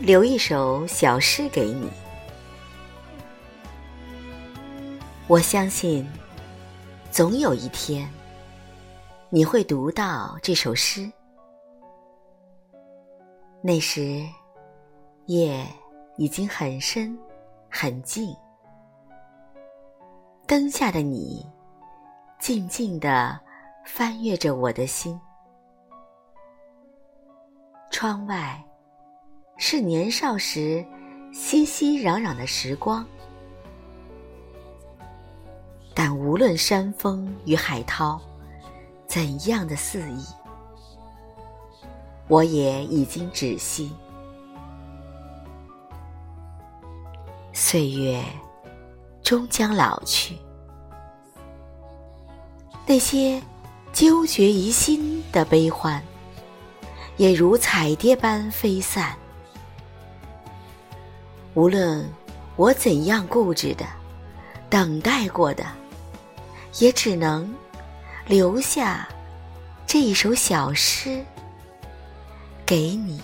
留一首小诗给你。我相信，总有一天，你会读到这首诗。那时，夜已经很深，很静。灯下的你，静静地翻阅着我的心。窗外是年少时熙熙攘攘的时光，但无论山峰与海涛怎样的肆意，我也已经止息。岁月。终将老去，那些纠结于心的悲欢，也如彩蝶般飞散。无论我怎样固执的等待过的，也只能留下这一首小诗给你。